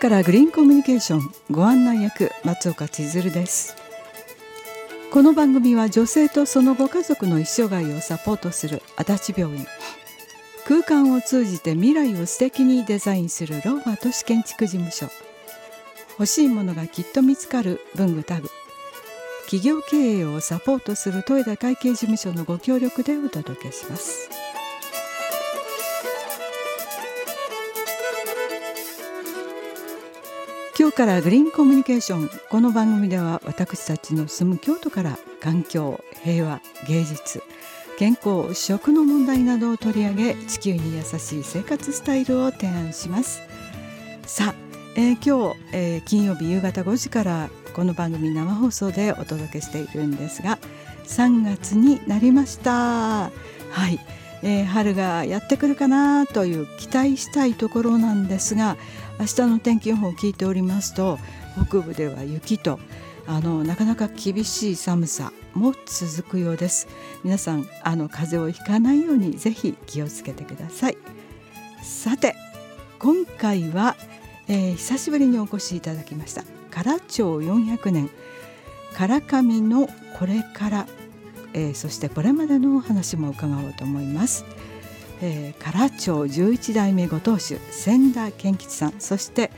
からグリーンコミュニケーション。ご案内役松岡千鶴です。この番組は女性とそのご家族の一生涯をサポートする足立病院。空間を通じて未来を素敵にデザインするローマ都市建築事務所。欲しいものがきっと見つかる文具タグ。企業経営をサポートする豊田会計事務所のご協力でお届けします。今日からグリーンコミュニケーション。この番組では私たちの住む京都から環境平和芸術健康食の問題などを取り上げ地球に優しい生活スタイルを提案します。さあ、えー、今日、えー、金曜日夕方5時からこの番組生放送でお届けしているんですが3月になりました。はい、えー、春がやってくるかなという期待したいところなんですが明日の天気予報を聞いておりますと北部では雪とあのなかなか厳しい寒さも続くようです皆さんあの風邪をひかないようにぜひ気をつけてくださいさて今回は、えー、久しぶりにお越しいただきました唐町400年唐上のこれから、えー、そしてこれまでのお話も伺おうと思います。えー、唐町十一代目ご当主千田健吉さんそして、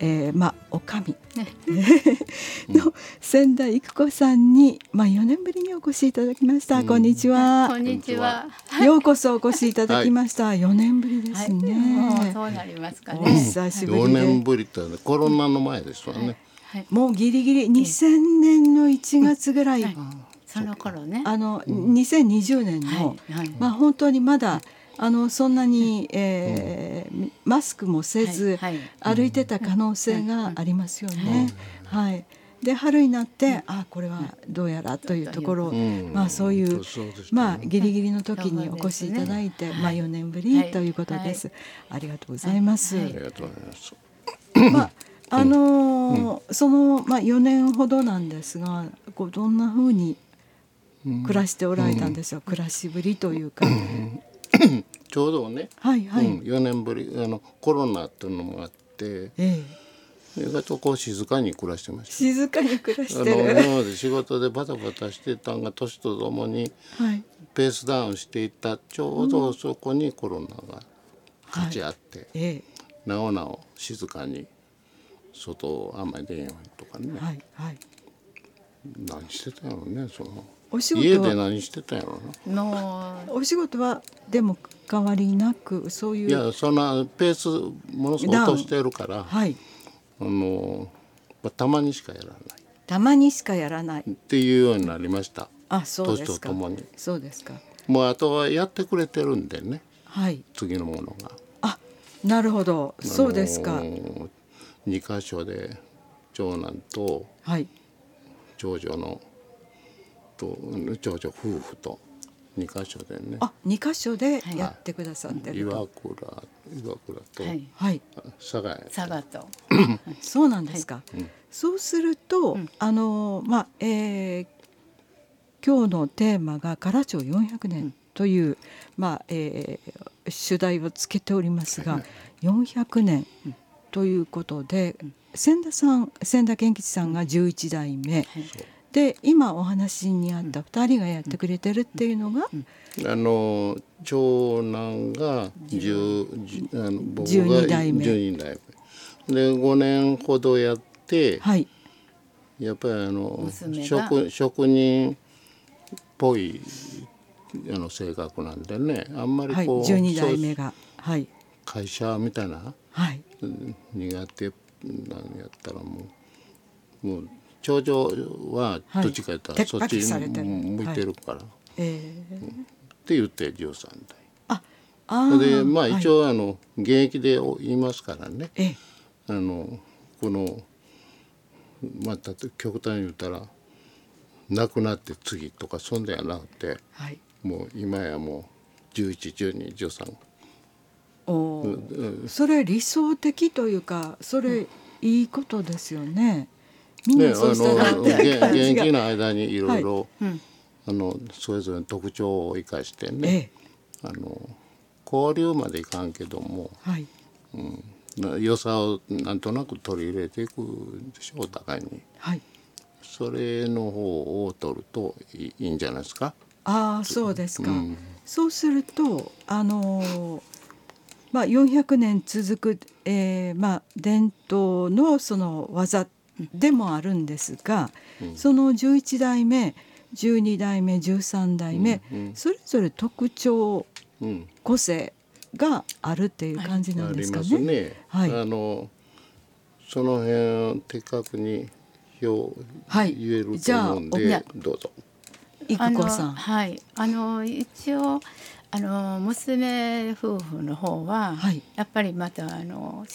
えー、まあおかみ、の千田育子さんにまあ4年ぶりにお越しいただきました、うん、こんにちは。こんにちは。ようこそお越しいただきました、はい、4年ぶりですね、はい、そうなりますかね。久しぶり4年ぶりってコロナの前ですわね、はい、もうギリギリ2000年の1月ぐらい、その頃ね。あの、うん、2020年の、まあ本当にまだ、あのそんなに、えー、マスクもせず、歩いてた可能性がありますよね。はい、で春になって、あこれはどうやらというところ、まあそういう、まあギリギリの時にお越しいただいて、まあ4年ぶりということです。ありがとうございます。ありがとうございます。まああのそのまあ4年ほどなんですが、こうどんなふうに暮らしておられたんでしょう、暮らしぶりというか。ちょうどね、はいはい。うん、4年ぶりあのコロナっていうのもあって、ええ、意外とこう静かに暮らしてました。静かに暮らしてる。あの今まで仕事でバタバタしてたんが年とともにペースダウンしていった。ちょうどそこにコロナが勝ち合って、はい。ええ、なおなお静かに外をあんまり出んようにとかね、はいはい、何してたのねその。お仕事。家で何してたんやろな。のお仕事はでも変わりなくそういう。いやそんなペースものすごく落としてるからはいあのたまにしかやらない。たまにしかやらない。っていうようになりました。あそうですか。そうですか。もうあとはやってくれてるんでね。はい。次のものが。あなるほど。そうですか。二箇所で長男と長女のと長女夫婦と二箇所でね。あ二箇所でやってくださってる岩倉岩倉と、はい、佐賀佐賀と。そうなんですか、はい、そうすると、うん、あのまあえー、今日のテーマが唐町400年という、うん、まあえー、主題をつけておりますが、うん、400年ということで、千田さん千田健吉さんが11代目。はいで今お話にあった2人がやってくれてるっていうのが、あの長男が10あの僕が12代目。12代目。で5年ほどやって、はい、やっぱりあの職職人っぽいあの性格なんでねあんまりこう、はい、12代目が、はい、会社みたいな、はい、苦手なんやったらもうもう長女はどっちか言ったら、そっちに向いてるから、えって言って13代。あでまあ一応あの現役で言いますからね、あのこのまた極端に言ったら亡くなって次とかそんでやなくて、はい、もう今やもう111213お、うん、それ理想的というかそれいいことですよね。みんなそうしたな現役の間にいろいろあのそれぞれの特徴を生かしてね、ええ、あの交流までいかんけども、はい。うん、良さをなんとなく取り入れていくでしょうお互いに。はい、それの方を取るといいんじゃないですか？ああそうですか。うん、そうするとあのまあ400年続く、えー、まあ伝統のその技でもあるんですが、うん、その11代目12代目13代目、うんうん、それぞれ特徴、うん、個性があるっていう感じなんですかね。ね。はい、あのその辺的確に表、はい、言えると思うんで、どうぞ。育子さん。はい、あの一応あの娘夫婦の方は、はい、やっぱりまたあの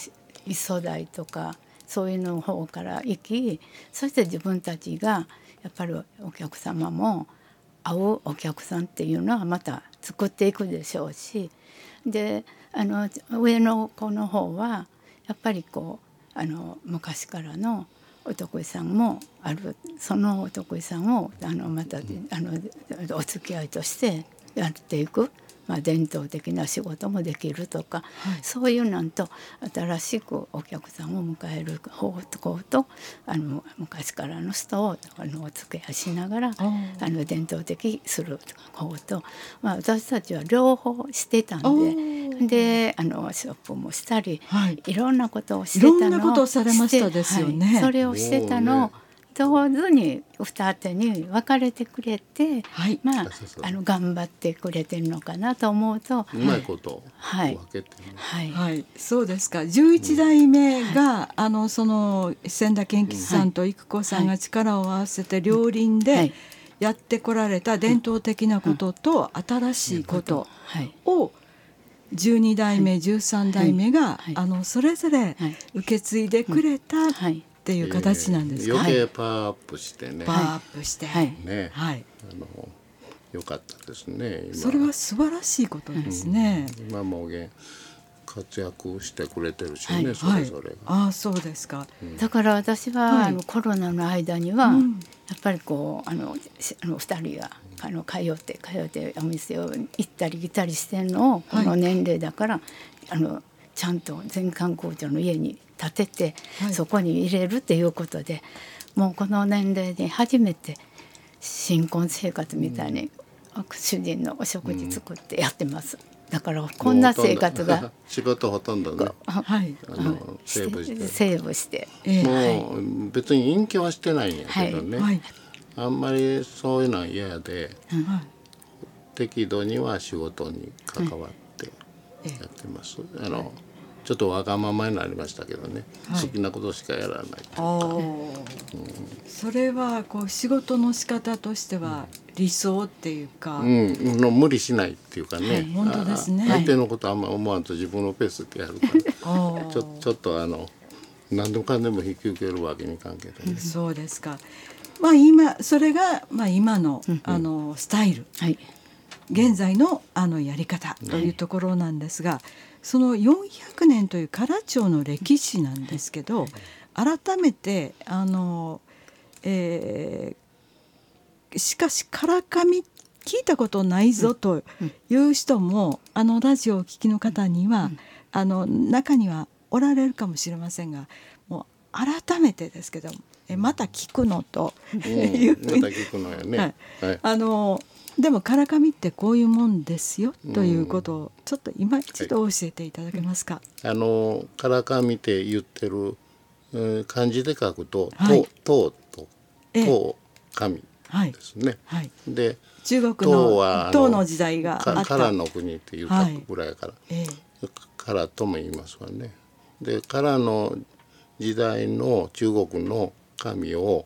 磯代とかそういうの方から行きそして自分たちがやっぱりお客様も会うお客さんっていうのはまた作っていくでしょうしであの上の子の方はやっぱりこうあの昔からのお得意さんもあるそのお得意さんをあのまたあのお付き合いとしてやっていく。まあ、伝統的な仕事もできるとか、はい、そういうなんと新しくお客さんを迎える方向とあの昔からの人をあのお付き合いしながらあの伝統的する方と、まあ、私たちは両方してたんでであのショップもしたり、はい、いろんなことをしてたの。いろんなことをされましたですよね。はい、それをしてたのを上手に二手に分かれてくれて、はい、まああの頑張ってくれてるのかなと思うとうまいことはい。はい、はい、そうですか。十一代目が、うん、あのその千田健吉さんと育子さんが力を合わせて両輪でやってこられた伝統的なことと新しいことを12代目13代目が、あのそれぞれ受け継いでくれた、っていう形なんですか、余計パワーアップしてね。パワーアップして。ね、はい、あの良かったですねそれは素晴らしいことですね、うん、今も活躍してくれてるしね、はい、それぞれが、ああそうですか、うん、だから私は、あのコロナの間には、やっぱりこうあのあの2人があの通って通ってお店を行ったり来たりしてんのをこの年齢だから、あのちゃんと全館工場の家に建てて、はい、そこに入れるっていうことでもうこの年齢に初めて新婚生活みたいに、うん、主人のお食事作ってやってます。だからこんな生活が 仕事ほとんどね、はい、あのセーブして。セーブして、もう別に隠居はしてないんやけどね、はい、あんまりそういうのは嫌で、適度には仕事に関わってやってます。あのちょっとわがままになりましたけどね、はい、好きなことしかやらないうん、それはこう仕事の仕方としては理想っていうか、うん、の無理しないっていうかね、はい、本当ですね。相手のことあんま思わんと自分のペースでやるから。ちょちょっとあの何でもかんでも引き受けるわけに関係ない、ね、そうですか。まあ今それがまあ今の、うん、あのスタイル、はい、現在のあのやり方というところなんですが、はいその400年という唐町の歴史なんですけど改めてあの、えー、しかし唐紙聞いたことないぞという人も、あのラジオをお聞きの方には、あの中にはおられるかもしれませんがもう改めてですけどえまた聞くのというふうに、また聞くのよね、はい、あのでも唐紙ってこういうもんですよということをちょっと今一度教えていただけますか？はい、あの唐紙って言ってる、えー、漢字で書くと「はい、と」と「と」紙ですね。はい、で中国の唐の時代があった。唐の国って言ったぐらいから、はいえ。唐とも言いますわね。で唐の時代の中国の紙を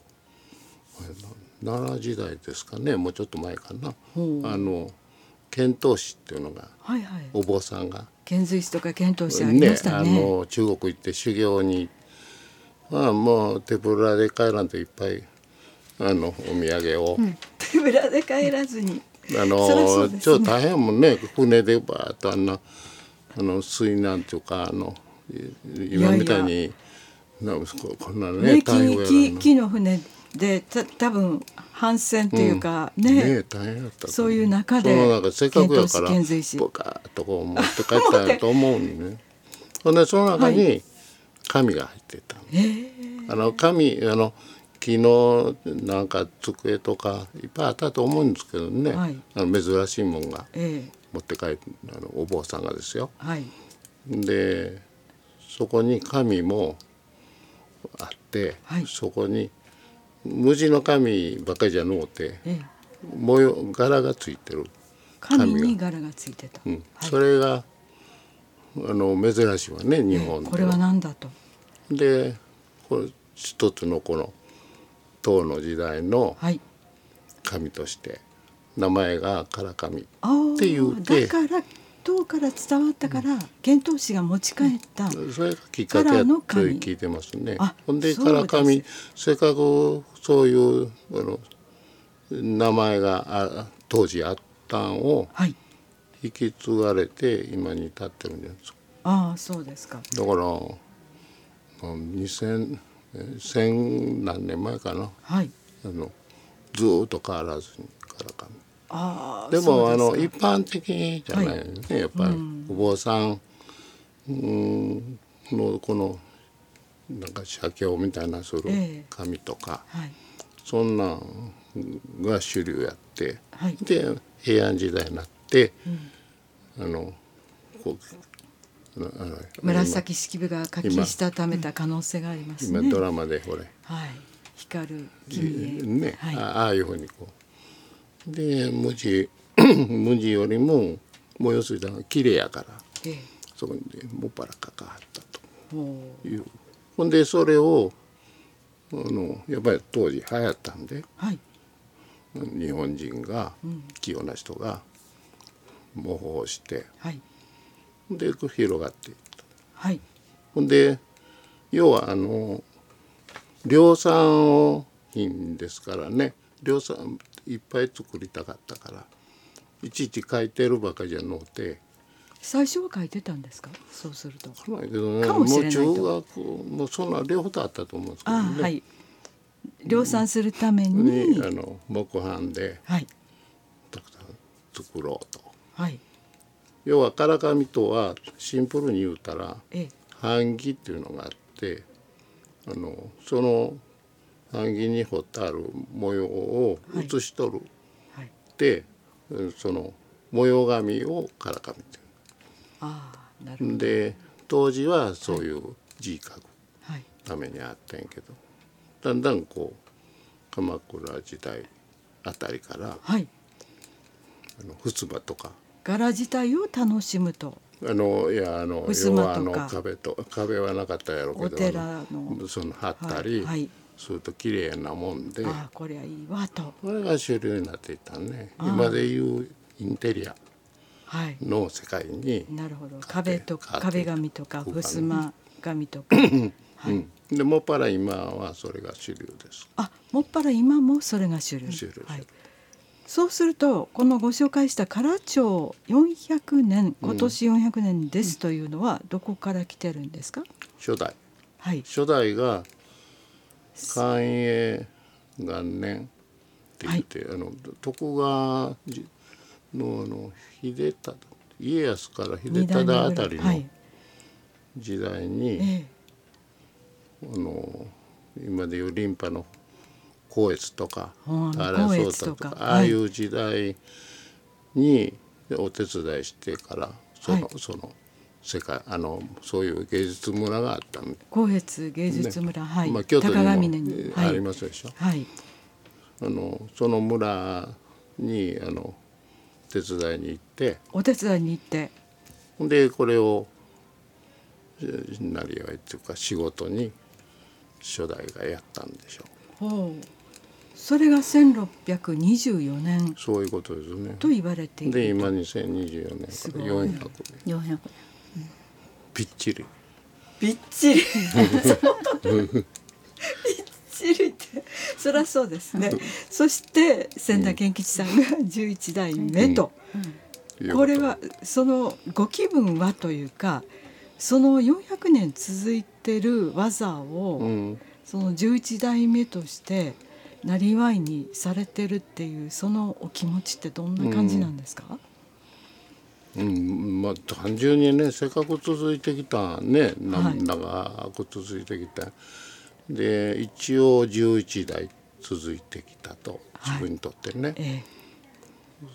奈良時代ですかねもうちょっと前かな、あの遣唐使っていうのが、はいはい、お坊さんが。遣隋使とか遣唐使ありましたね、ね、あの中国行って修行にまあもう手ぶらで帰らんといっぱいあのお土産を、うん、手ぶらで帰らずに。あの、ね、ちょっと大変もんね。船でバーッとあんなあの水難というかあの今みたいになんこんなね木木の船でた多分反戦というか、うん、ね。ね大変だったそういう中でそのなんかせっかくやからボカーッとこう持って帰ったと思うにね。ほんでその中に紙が入ってた、はい、あの紙あの昨日なんか机とかいっぱいあったと思うんですけどね、はい、あの珍しいもんが持って帰ってあのお坊さんがですよ。はい、でそこに紙もあって、はい、そこに無地の紙ばっかりじゃのうて、ええ、模様柄がついてる。紙に柄がついてた、うん。それがあの珍しいわね日本で、これは何だと？でこれ一つのこの唐の時代の紙として名前が唐紙っていうて、だから唐から伝わったから遣唐使が持ち帰った、それがきっかけやと聞いてますね。ほんで唐紙せっかくそういうあの名前があ当時あったんを引き継がれて今に至ってるんじゃないですか。ああそうですか。だから2000千何年前かな、はい、あのずっと変わらずにからかあでもあの一般的じゃないよね、はい、やっぱり、お坊さんのこのなんか写経みたいなする紙とか、えーはい、そんなんが主流やって、はい、で平安時代になって、うん、あのこう紫式部が書きしたためた可能性がありますね。今ドラマでこれ。はい。光る君へ。ね、はい、ああいうふうにこう。で無地 無地よりももう要するに綺麗やから、ええ、そこにもっぱらかかったと。いう。ほんでそれをあのやっぱり当時流行ったんで、はい、日本人が、器用な人が模倣して。はい。で広がっていった。はい、ほんで要はあの量産品ですからね。量産いっぱい作りたかったからいちいち書いてるばかりじゃのうて最初は書いてたんですか？そうすると。かないけどねもう中学もうそんな両方あったと思うんですけどね。はい。量産するために、うん、あの木版で、はい、たくさん作ろうと。はい。要は唐紙とはシンプルに言うたら版木っていうのがあってあのその版木に彫ってある模様を写し取る、はい、でその模様紙を唐紙っていう。あなるで当時はそういう字書くためにあったんやけど、だんだんこう鎌倉時代あたりから、はい、あの襖とか。柄自体を楽しむと。あのいやあの要はあの壁と壁はなかったやろうけどお寺の。その貼ったり、はい、すると綺麗なもんであこれはいいわと。これが主流になっていったね。今でいうインテリア。の世界に、なるほど。壁と壁紙とか襖紙とか、はい、でもっぱら今はそれが主流です。あもっぱら今もそれが主流。主流、はい。そうするとこのご紹介した唐町400年今年400年ですというのはどこから来てるんですか、初代、はい、初代が寛永元年って言って、はい、あの徳川のあの秀忠家康から秀忠あたりの時代に、はい。ええ、あの今でいうリンパの光悦とか原壮太とかああいう時代にお手伝いしてからその、はい、その世界あのそういう芸術村があった光悦芸術村、ね、はい、まあ、京都にもありますでしょ、はい、あのその村にあの手伝いに行って。お手伝いに行って。でこれをなりわいっていうか仕事に初代がやったんでしょう。ほう。それが1624年。そういうことですね。と言われている。で今2024年か。ら400年400年、ぴっちりびっちりびっちりってそりゃそうですね。そして千田健吉さんが11代目と、うん。うん、これはそのご気分はというかその400年続いてる技を、うん、その11代目としてなりわいにされてるっていうそのお気持ちってどんな感じなんですか、うんまあ単純にねせっかく続いてきたね、はい、長く続いてきたで一応11代続いてきたと自分にとってね、はいえ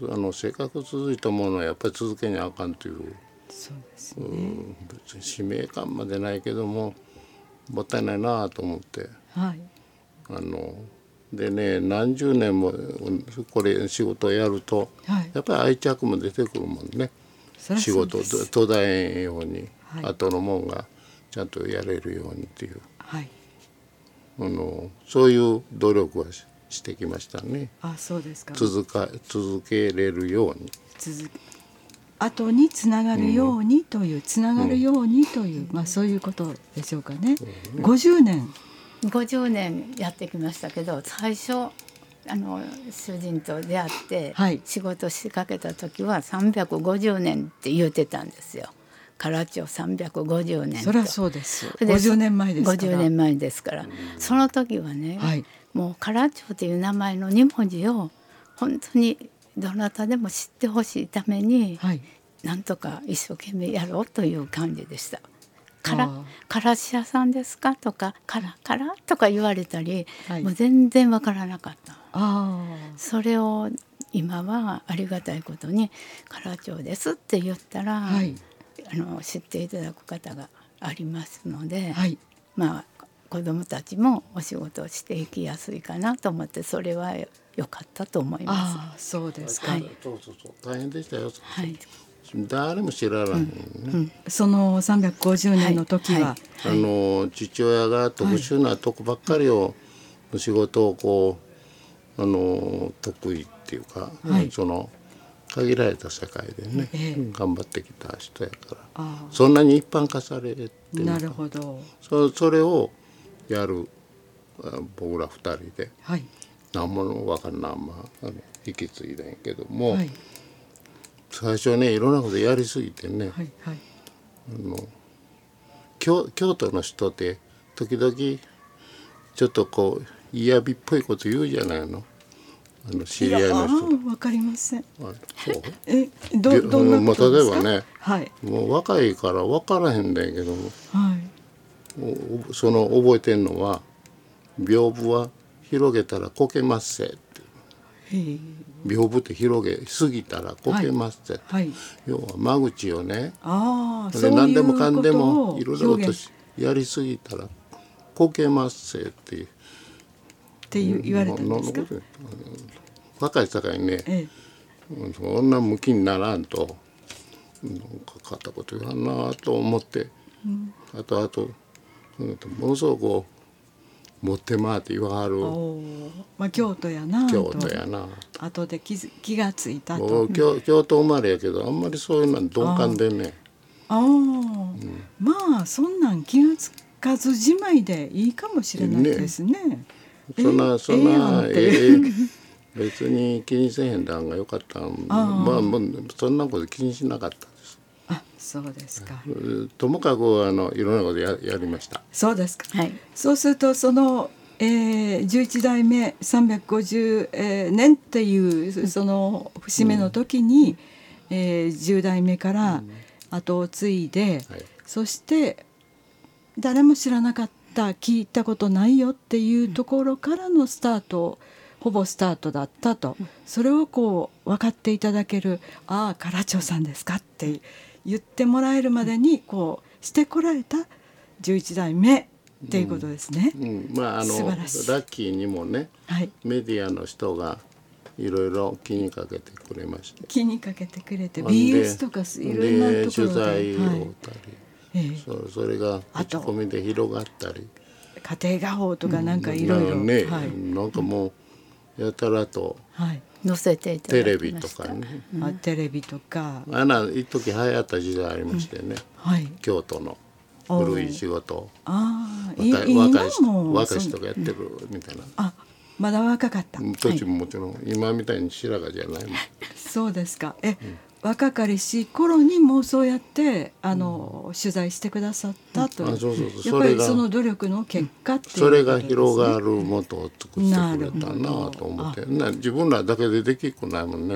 え、あのせっかく続いたものはやっぱり続けにあかんという。そうですね、うん、別に使命感までないけどももったいないなと思って、はい、あのでね何十年もこれ仕事をやると、はい、やっぱり愛着も出てくるもんね仕事途絶えんように、はい、後のもんがちゃんとやれるようにっていう、はい、あのそういう努力はしてきましたね。あそうですか。続か続けれるように。続後につながるようにという、うん、つながるようにという、うん、まあそういうことでしょうかね。うん、50年。50年やってきましたけど最初あの主人と出会って仕事しかけた時は350年って言うてたんですよ。唐町350年そりゃそうです。50年前ですから。50年前ですから、その時はね、はい、もう唐町という名前の2文字を本当にどなたでも知ってほしいために、はい、なんとか一生懸命やろうという感じでした。からからし屋さんですか？とかからから？とか言われたり、はい、もう全然わからなかった。それを今はありがたいことに「唐町です」って言ったら、はい、あの知っていただく方がありますので、はい、まあ子どもたちもお仕事をしていきやすいかなと思ってそれは良かったと思います。そうですか、はい、そうそうそう。大変でしたよ。はい誰も知らない、ねうん、その350年の時は、はい。はい、あの父親が特殊なとこばっかりを、の仕事をこうあの得意っていうか、その限られた世界でね、えー、頑張ってきた人やからそんなに一般化されてなるほど。そそれをやる僕ら二人で、はい、何も分かんないまあ引き継いだんやけども。はい最初ねいろんなことやりすぎてね、はいはい、あの京京都の人って時々ちょっとこう嫌味っぽいこと言うじゃないの？あの知り合いの人。わかりません。あそう？え、どどんなことですか？例えばね、はい、もう若いから分からへんだけども、はい、その覚えてんのは屏風は広げたらこけますせって。屏風って広げすぎたらこけますって、はい、要は間口をねあで何でもかんでもいろいろとやりすぎたらこけますって。って言われたんですか？若い盛りにね、ええ、そんな向きにならんとなんか片言言わんなと思って、うん、あとあとものすごくこう持って回って言わはるまあ京都やな京都やな。後で気気がついたと。京京都生まれやけどあんまりそういうの鈍感でね。ああ、うん、まあそんなん気がつかずじまいでいいかもしれないですね。ね。そんなそんなええ別に気にせへんだんがよかったまあもうそんなこと気にしなかったそうですか。ともかくあのいろんなことややりました。そうですか。はい。そうするとその、えー、11代目350、えー、年っていうその節目の時に、うん、えー、10代目から後を継いで、うんはい、そして誰も知らなかった聞いたことないよっていうところからのスタート。ほぼスタートだったと、それをこう分かっていただける「ああ唐町さんですか」って言ってもらえるまでにこうしてこられた11代目っていうことですね。うんうん、まああのラッキーにもね、はい、メディアの人がいろいろ気にかけてくれました。気にかけてくれて BS とかいろいろなところで取材をたり、はいえー、そそれが口コミで広がったり。家庭画報とかなんかいろいろ。ね、はい、なんかもうやたらと。はい。載せていたテレビとかね、あテレビとか。あな一時流行った時代ありましてね、はい、京都の古い仕事。あ若い若い人若い人がやってるみたいな、あまだ若かった。時ももちろん、今みたいに白髪じゃないもん。そうですか。え、若かりし頃にもうそうやってあの、取材してくださったと、う。ん、そうそうそう。やっぱりその努力の結果っていう、ね、それが広がるもとを作ってくれたなと思ってな自分らだけでできっこないもんね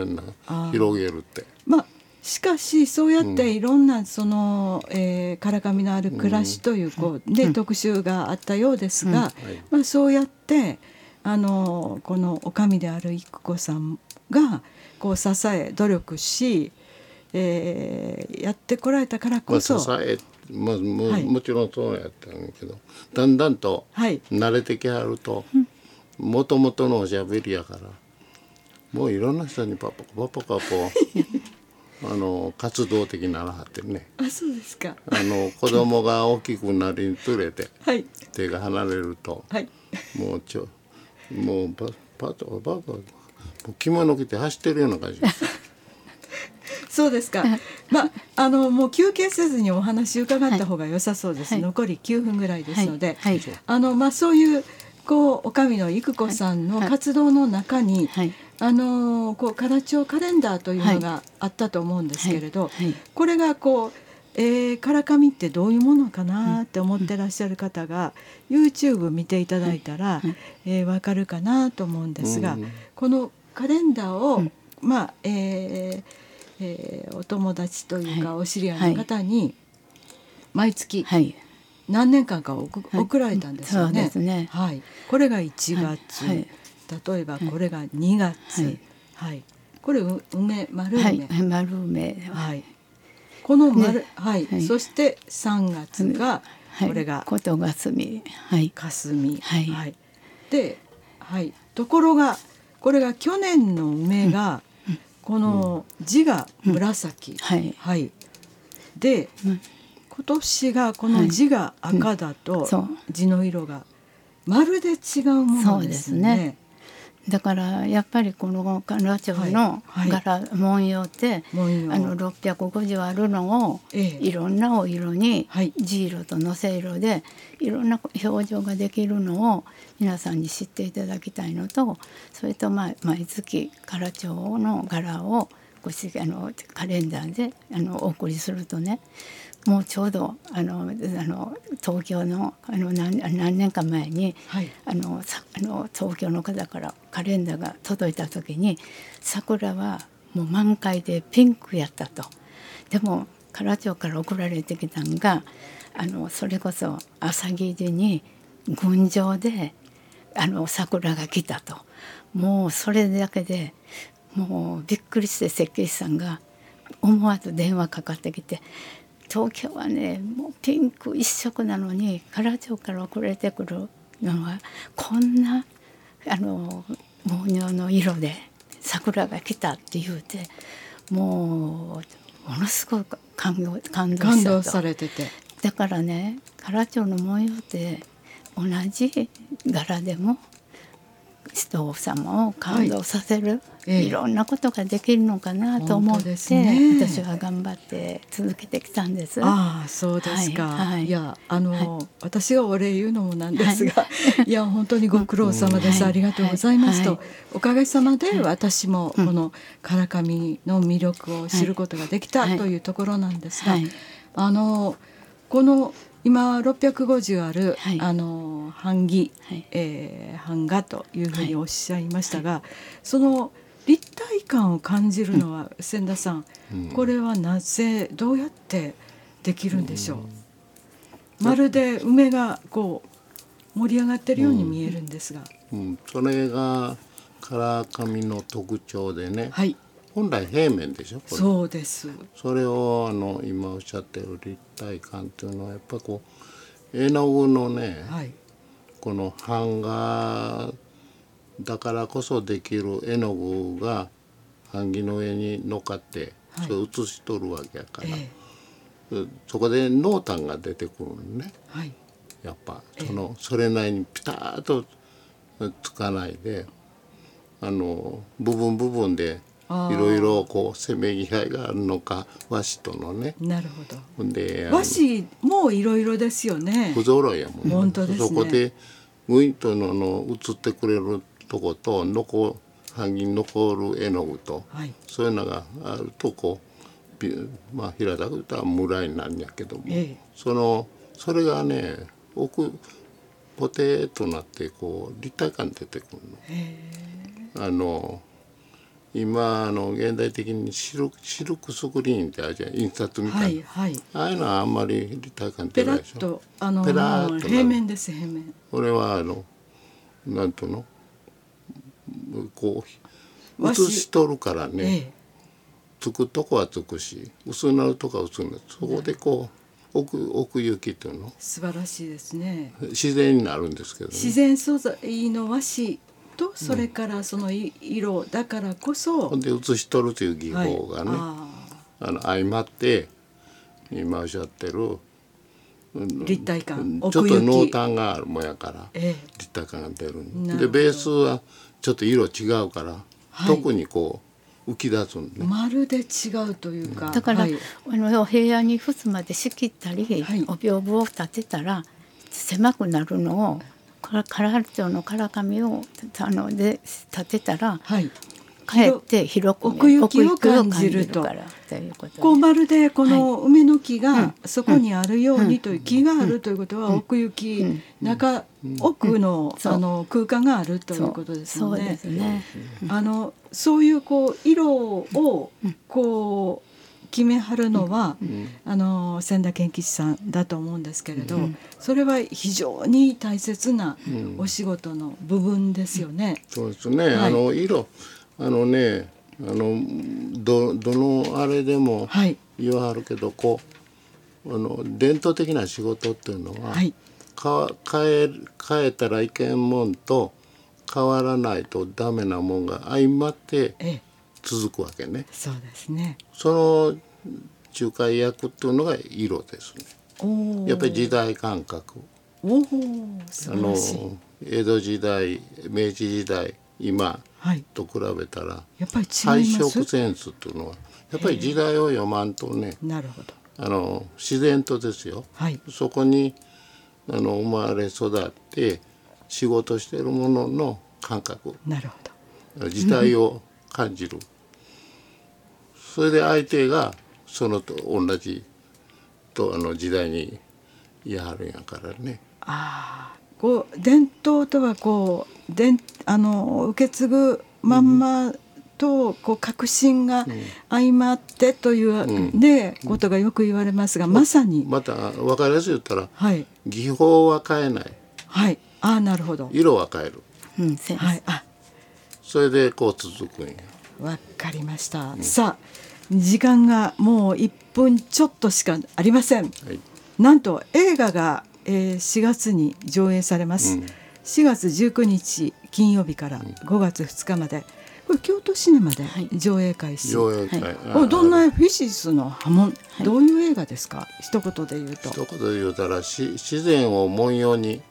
広げるって。まあしかしそうやっていろんなその、えー、からかみのある暮らしというこう、で特集があったようですが、まあ、そうやってあのこのおかみである育子さんがこう支え努力し、えー、やってこられたからこそ。まあ、支えまあも,、はい、もちろんそうやったんやけど。だんだんと慣れてきはるともともとのおしゃべりやからもういろんな人にパパパパパこうあの活動的ならはってね。あそうですか。あの子供が大きくなりにつれて、はい、手が離れると、はい、もうちょもうパパとパパ着物着て走ってるような感じ そうですか。まああのもう休憩せずにお話伺った方が良さそうです。はい、残り9分ぐらいですので、はい。はい、あのまあそういうこうおかみの育子さんの活動の中に、あのこう唐町カレンダーというのがあったと思うんですけれど、これがこう。えー、からかみってどういうものかなって思ってらっしゃる方が、YouTube 見ていただいたら、えー、分かるかなと思うんですが、このカレンダーを、まあえーえー、お友達というか、お知り合いの方に毎月何年間か送られたんですよね。ね。はい、これが1月、例えばこれが2月、はい。これ梅丸梅、丸梅。はい、この丸、はい、そして3月が、これがことがすみ、はい、かすみ、はい、で、はい、ところがこれが去年の梅が、この字が紫、はい、はい、で、今年がこの字が赤だと、字の色がまるで違うものですね。だからやっぱりこのカラチョの柄、文様ってあの650あるのを、いろんなお色に地色とのせ色でいろんな表情ができるのを皆さんに知っていただきたいのとそれと、まあ、毎月カラチョの柄をごあのカレンダーであのお送りするとねもうちょうどあのあの東京のあの何何年か前に、はい、あのあの東京の方からカレンダーが届いた時に桜はもう満開でピンクやったと。でも唐町から送られてきたんがあのそれこそ朝霧に群青であの桜が来たともうそれだけでもうびっくりして設計士さんが思わず電話かかってきて東京はねもうピンク一色なのに唐町から送られてくるのはこんなあの文様の色で桜が来たって言うてもうものすごく感動感動感動されてて。だからね唐町の文様って同じ柄でも人様を感動させる、はい。ええ、いろんなことができるのかなと思って、ね、私は頑張って続けてきたんです。ああそうですか。はいはい、いやあの、はい、私がお礼言うのもなんですが、い、や本当にご苦労様です、ありがとうございますと、おかげさまで私もこの唐紙の魅力を知ることができたというところなんですが、あのこの今650ある、はい、あの版木、はい、えー、版画というふうにおっしゃいましたが、はい、その立体感を感じるのは、うん、千田さん、うん、これはなぜどうやってできるんでしょう、うん、まるで梅がこう盛り上がってるように見えるんですが、うん。それがカラー紙の特徴でね、はい、本来平面でしょそうです。それをあの今おっしゃってる立体感っていうのはやっぱこう絵の具のね、はい、この版画だからこそできる絵の具が版木の上に乗っかって、それを写し取るわけやから、えー、そこで濃淡が出てくるのね、はい、やっぱその、えー、それなりにピタッとつかないであの部分部分でいろいろこうせめぎ合いがあるのか和紙とのね。なるほど。で和紙もいろいろですよね。不揃いやもん、ね、本当です、ね、そこでウィントのの写ってくれるとこと残版に残る絵の具と、はい、そういうのがあるとこうまあ平たく言ったらムラになるんやけども、ええ、そのそれがね奥ポテーとなってこう立体感出てくるの。あの今あの現代的にシルシルクスクリーンってあるじゃん印刷みたいな、はいはい、ああいうのはあんまり立体感出ないでしょ。ペラッとあのペラッと平面です平面。俺はあのなんとの？こう写しとるからね、ええ、つくとこはつくし薄なるとこは薄なる。そこでこう奥奥行きっていうの？素晴らしいですね。自然になるんですけど、ね、自然素材の和紙。とそれからその色だからこそ、うん、で写しとるという技法がね、はい、あの相まって今おっしゃってる立体感ちょっと濃淡があるもんやから、ええ、立体感が出るでベースはちょっと色違うから、はい、特にこう浮き出すんね。まるで違うというかだから、はい、あの部屋に襖で仕切ったり、はい、お屏風を立てたら狭くなるのを唐原町の唐紙をあので立てたら、はい、かえって広く、奥行きを感じると。こうまるで。この梅の木がそこにあるようにという木があるということは奥行き中奥のあの空間があるということですよね。あのそういうこう色をこう決めはるのは、うん、あの千田健吉さんだと思うんですけれど、うん、それは非常に大切なお仕事の部分ですよね。そうですね、はい、あの色。あのねあのどどのあれでも言わはるけど、はい、こうあの伝統的な仕事っていうのは、はい、か変え変えたらいけんもんと変わらないとダメなもんが相まって続くわけね。そうですね。その仲介役っていうのが色ですね。やっぱり時代感覚。おあの江戸時代明治時代今と比べたら、やっぱり配色センスっていうのはやっぱり時代を読まんとねなるほど。あの自然とですよ、はい、そこにあの生まれ育って仕事してるものの感覚。なるほど。時代を感じる、それで相手がそのと同じとあの時代にいやはるんやからね。ああこう伝統とはこう伝あの受け継ぐまんまとこう革新が相まってという、ねことがよく言われますがまさに。また分かりやすい言ったら、はい、技法は変えない。はい。あなるほど。色は変える、うん、はい、あ。それでこう続くんや。わかりました、うん、さあ時間がもう1分ちょっとしかありません、はい、なんと映画が、えー、4月に上映されます、うん。4月19日金曜日から5月2日まで、これ京都シネマで上映開始、上映会、はい、どんなフィシスの波紋、はい、どういう映画ですか？一言で言うと。一言で言うたらし自然を文様に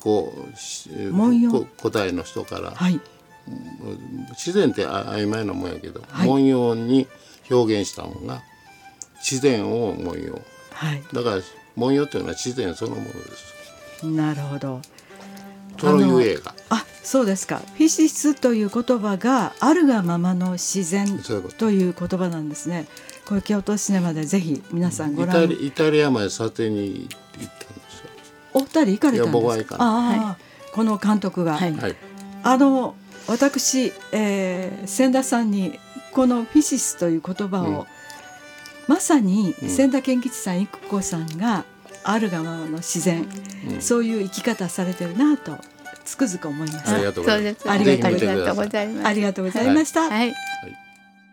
こう文様？古代の人から、はい、自然って曖昧なもんやけど、はい、文様に表現したもんが自然を文様、はい、だから文様というのは自然そのものです。なるほど。そういう映画あそうですか。フィシスという言葉があるがままの自然と。いう言葉なんですね。これ京都シネマでぜひ皆さんご覧。イタリアまで査定に行ったんですよ。お二人行かれたんですか？ああ、はい、この監督が、はい、あの私、えー、千田さんにこのフィシスという言葉を、うん、まさに千田健吉さん育子さんがあるがままの自然、うん、そういう生き方されてるなとつくづく思いました。ありがとうございます。ありがとうございました。ありがとうございました。はい。はい